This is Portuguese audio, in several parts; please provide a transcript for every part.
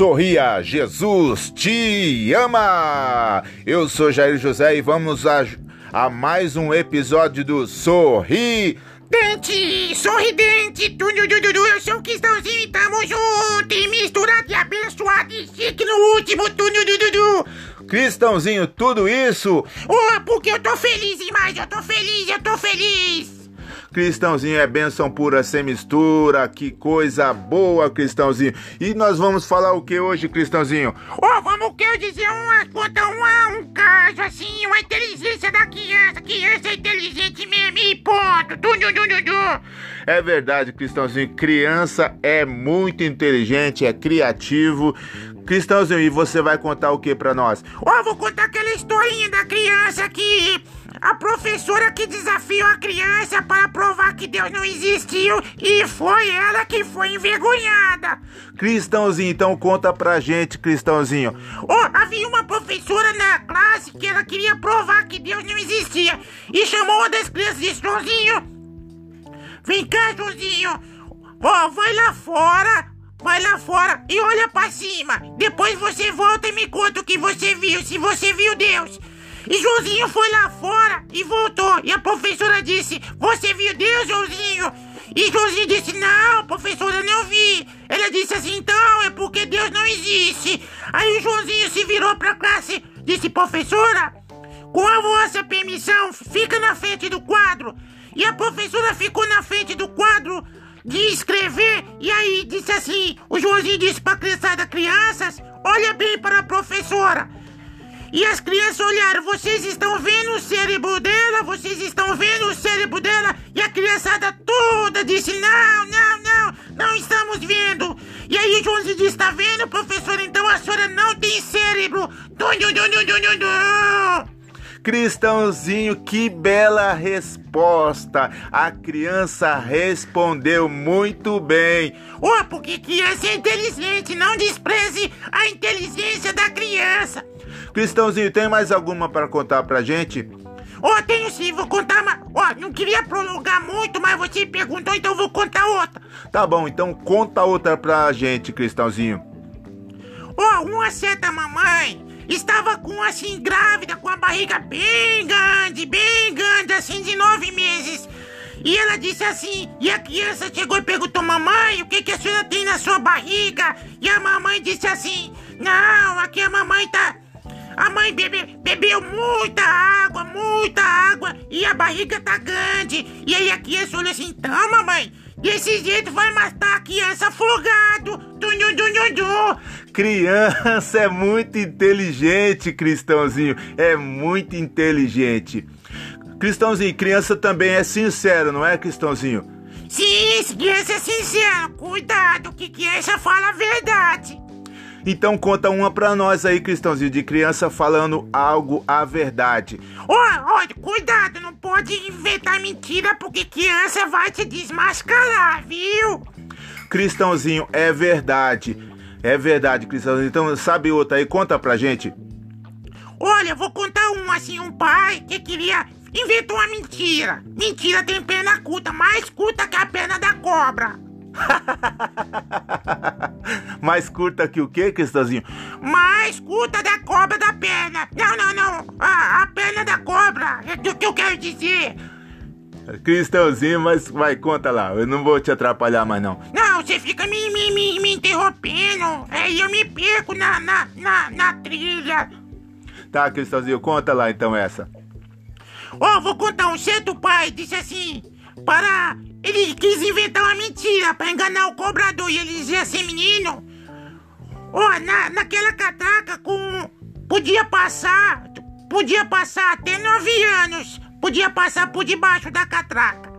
Sorria, Jesus te ama! Eu sou Jair José e vamos a, a mais um episódio do Sorri. Dente, sorridente, tudo, tudo, tudo, eu sou o Cristãozinho e tamo junto, e misturado e abençoado e chique no último, tudo, tudo, tudo. Cristãozinho, tudo isso? Oh, porque eu tô feliz demais, eu tô feliz, eu tô feliz. Cristãozinho é bênção pura sem mistura, que coisa boa, Cristãozinho. E nós vamos falar o que hoje, Cristãozinho? Oh, vamos que eu dizer uma, conta uma, um caso assim, uma inteligência da criança, criança é inteligente mesmo e ponto, tudo, tudo, tudo. É verdade, Cristãozinho, criança é muito inteligente, é criativo. Cristãozinho, e você vai contar o que pra nós? Oh, vou contar aquela historinha da criança que a professora que desafiou a criança para provar que Deus não existiu e foi ela que foi envergonhada. Cristãozinho, então conta pra gente, Cristãozinho. Oh, havia uma professora na classe que ela queria provar que Deus não existia e chamou uma das crianças e disse, Joãozinho, vem cá, Joãozinho, oh, vai lá fora, vai lá fora e olha pra cima. Depois você volta e me conta o que você viu, se você viu Deus. E Joãozinho foi lá fora e voltou. E a professora disse: Você viu Deus, Joãozinho? E Joãozinho disse: Não, professora, não vi. Ela disse assim: Então é porque Deus não existe. Aí o Joãozinho se virou pra classe, disse: Professora, com a vossa permissão, fica na frente do quadro. E a professora ficou na frente do quadro de escrever. E aí disse assim: O Joãozinho disse pra criançada: Crianças, olha bem para a professora. E as crianças olharam, vocês estão vendo o cérebro dela? Vocês estão vendo o cérebro dela? E a criançada toda disse: Não, não, não, não estamos vendo. E aí o Joãozinho disse: Está vendo, professor? Então a senhora não tem cérebro. Cristãozinho, que bela resposta! A criança respondeu muito bem. Oh, porque criança é inteligente, não despreze a inteligência da criança. Cristãozinho, tem mais alguma para contar pra gente? Ó, oh, tenho sim, vou contar uma. Ó, oh, não queria prolongar muito, mas você perguntou, então vou contar outra. Tá bom, então conta outra pra gente, Cristãozinho. Ó, oh, uma certa mamãe estava com assim, grávida, com a barriga bem grande, bem grande, assim, de nove meses. E ela disse assim, e a criança chegou e perguntou, mamãe, o que, que a senhora tem na sua barriga? E a mamãe disse assim, não, aqui a mamãe tá a mãe bebe, bebeu muita água, muita água e a barriga tá grande. E aí a criança olha assim: então, mamãe, desse jeito vai matar a criança afogado. Du, du, du, du, Criança é muito inteligente, Cristãozinho. É muito inteligente. Cristãozinho, criança também é sincero, não é, Cristãozinho? Sim, criança é sincero. Cuidado, que criança fala a verdade. Então conta uma pra nós aí, Cristãozinho, de criança falando algo a verdade. Olha, olha, cuidado, não pode inventar mentira porque criança vai te desmascarar, viu? Cristãozinho, é verdade. É verdade, Cristãozinho. Então, sabe outra aí? Conta pra gente. Olha, vou contar um assim, um pai que queria inventou uma mentira. Mentira tem perna curta, mais curta que a perna da cobra. Mais curta que o que, Cristãozinho? Mais curta da cobra da perna. Não, não, não. A, a perna da cobra. É do que eu quero dizer. Cristãozinho, mas vai, conta lá. Eu não vou te atrapalhar mais, não. Não, você fica me, me, me, me interrompendo. Aí eu me perco na, na, na, na trilha. Tá, Cristãozinho, conta lá então essa. Ó, oh, vou contar um certo pai disse assim: para ele quis inventar uma mentira para enganar o cobrador e ele dizia assim, menino, oh, na, naquela catraca com. Podia passar. Podia passar até nove anos. Podia passar por debaixo da catraca.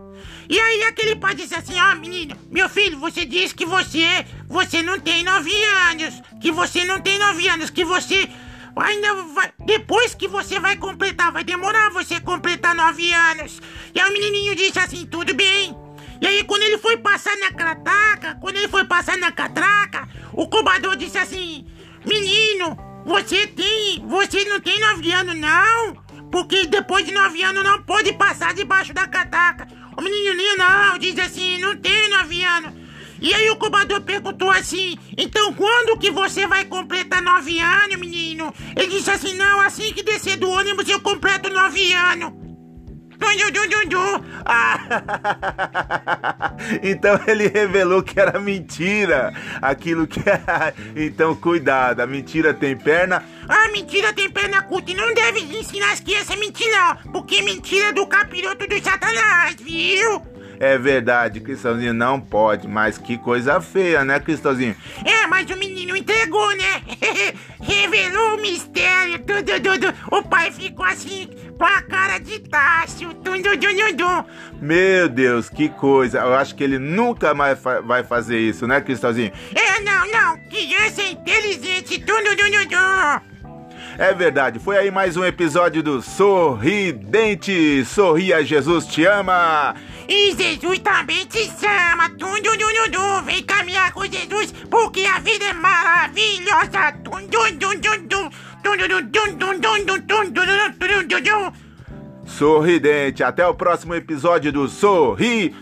E aí aquele pai disse assim, ó oh, menino, meu filho, você disse que você. Você não tem nove anos. Que você não tem nove anos, que você. Ainda vai. Depois que você vai completar, vai demorar você completar nove anos. E aí o menininho disse assim: tudo bem, e aí, quando ele foi passar na catraca, quando ele foi passar na catraca, o cobrador disse assim: Menino, você tem. Você não tem nove anos, não. Porque depois de nove anos não pode passar debaixo da catraca. O menininho não, diz assim: Não tem nove anos. E aí o cobrador perguntou assim: Então quando que você vai completar nove anos, menino? Ele disse assim: Não, assim que descer do ônibus eu completo nove anos. então ele revelou que era mentira. Aquilo que era. Então cuidado, a mentira tem perna. A mentira tem perna curta e não deve ensinar as crianças a mentir, não. Porque mentira é do capiroto do satanás, viu? É verdade, Cristãozinho não pode, mas que coisa feia, né, Cristãozinho? É, mas o menino entregou, né? Revelou o mistério, tudo, tudo. O pai ficou assim, com a cara de Tássio. Meu Deus, que coisa. Eu acho que ele nunca mais fa vai fazer isso, né, Cristãozinho? É, não, não. Criança inteligente, tudo, tudo. É verdade, foi aí mais um episódio do Sorridente. Sorria, Jesus te ama. E Jesus também te chama. Dum, Vem caminhar com Jesus, porque a vida é maravilhosa. Tum, Sorridente, até o próximo episódio do Sorri.